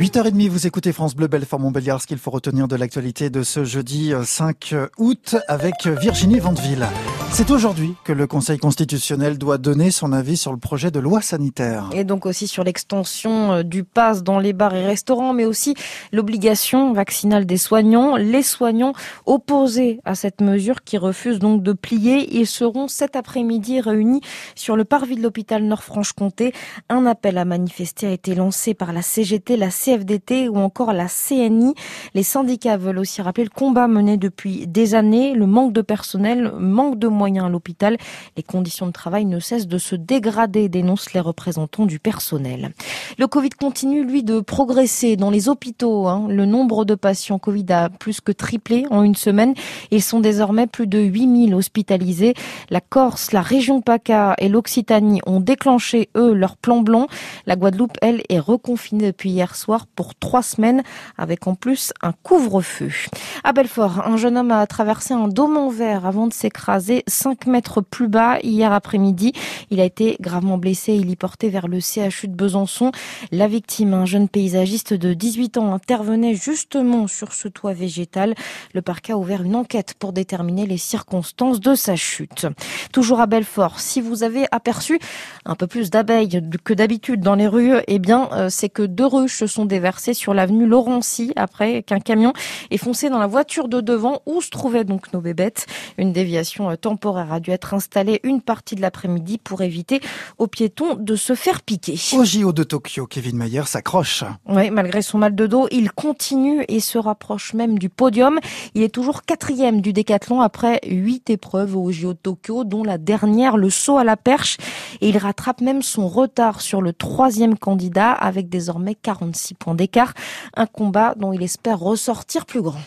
8h30, vous écoutez France Bleu, Belfort Montbéliard, ce qu'il faut retenir de l'actualité de ce jeudi 5 euh, août avec Virginie Vandeville. C'est aujourd'hui que le Conseil constitutionnel doit donner son avis sur le projet de loi sanitaire. Et donc aussi sur l'extension euh, du pass dans les bars et restaurants, mais aussi l'obligation vaccinale des soignants. Les soignants opposés à cette mesure qui refusent donc de plier, ils seront cet après-midi réunis sur le parvis de l'hôpital Nord-Franche-Comté. Un appel à manifester a été lancé par la CGT, la CFDT ou encore la CNI. Les syndicats veulent aussi rappeler le combat mené depuis des années, le manque de personnel, manque de moyens à l'hôpital. Les conditions de travail ne cessent de se dégrader, dénoncent les représentants du personnel. Le Covid continue, lui, de progresser dans les hôpitaux. Hein. Le nombre de patients Covid a plus que triplé en une semaine. Ils sont désormais plus de 8000 hospitalisés. La Corse, la région PACA et l'Occitanie ont déclenché, eux, leur plan blanc. La Guadeloupe, elle, est reconfinée depuis hier soir pour trois semaines, avec en plus un couvre-feu. À Belfort, un jeune homme a traversé un dôme en verre avant de s'écraser 5 mètres plus bas hier après-midi. Il a été gravement blessé. Il y porté vers le CHU de Besançon. La victime, un jeune paysagiste de 18 ans, intervenait justement sur ce toit végétal. Le parquet a ouvert une enquête pour déterminer les circonstances de sa chute. Toujours à Belfort, si vous avez aperçu un peu plus d'abeilles que d'habitude dans les rues, eh bien, euh, c'est que deux ruches se sont déversées sur l'avenue Laurency après qu'un camion ait foncé dans la voiture de devant où se trouvaient donc nos bébêtes. Une déviation euh, temporaire a dû être installée une partie de l'après-midi pour éviter aux piétons de se faire piquer. Au JO de Tokyo, Kevin Mayer s'accroche. Oui, malgré son mal de dos, il continue et se rapproche même du podium. Il est toujours quatrième du décathlon après huit épreuves au JO de Tokyo, dont la dernière, le saut à la perche. Et il rattrape même son retard sur le troisième candidat avec désormais 46 points d'écart. Un combat dont il espère ressortir plus grand.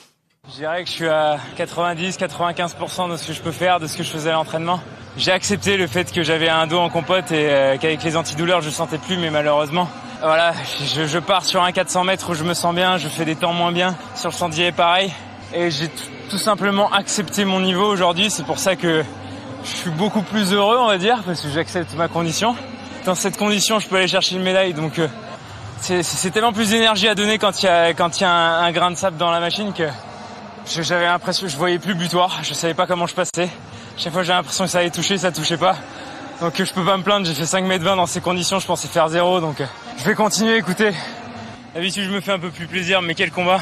Je dirais que je suis à 90-95% de ce que je peux faire, de ce que je faisais à l'entraînement. J'ai accepté le fait que j'avais un dos en compote et euh, qu'avec les antidouleurs je sentais plus, mais malheureusement, voilà, je, je, pars sur un 400 mètres où je me sens bien, je fais des temps moins bien. Sur le sentier pareil, et j'ai tout simplement accepté mon niveau aujourd'hui. C'est pour ça que je suis beaucoup plus heureux, on va dire, parce que j'accepte ma condition. Dans cette condition, je peux aller chercher une médaille, donc euh, c'est tellement plus d'énergie à donner quand il y a quand il y a un, grain de sable dans la machine que j'avais l'impression que je voyais plus butoir, je savais pas comment je passais. Chaque fois j'ai l'impression que ça allait toucher, ça touchait pas. Donc je peux pas me plaindre, j'ai fait 5 mètres 20 dans ces conditions, je pensais faire zéro, donc je vais continuer, écoutez. D'habitude je me fais un peu plus plaisir, mais quel combat.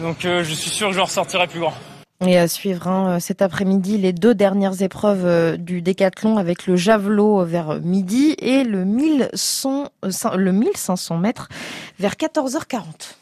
Donc euh, je suis sûr que je ressortirai plus grand. Et à suivre hein, cet après-midi les deux dernières épreuves euh, du décathlon avec le javelot vers midi et le 1100, le 1500 mètres vers 14h40.